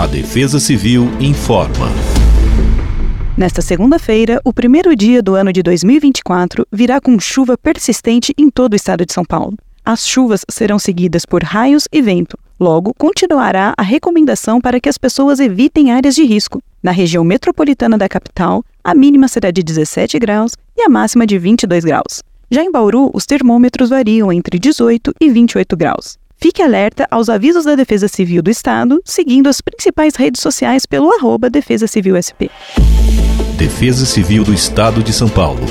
A Defesa Civil informa. Nesta segunda-feira, o primeiro dia do ano de 2024 virá com chuva persistente em todo o estado de São Paulo. As chuvas serão seguidas por raios e vento. Logo, continuará a recomendação para que as pessoas evitem áreas de risco. Na região metropolitana da capital, a mínima será de 17 graus e a máxima de 22 graus. Já em Bauru, os termômetros variam entre 18 e 28 graus. Fique alerta aos avisos da Defesa Civil do Estado, seguindo as principais redes sociais pelo arroba Defesa Civil SP. Defesa Civil do Estado de São Paulo.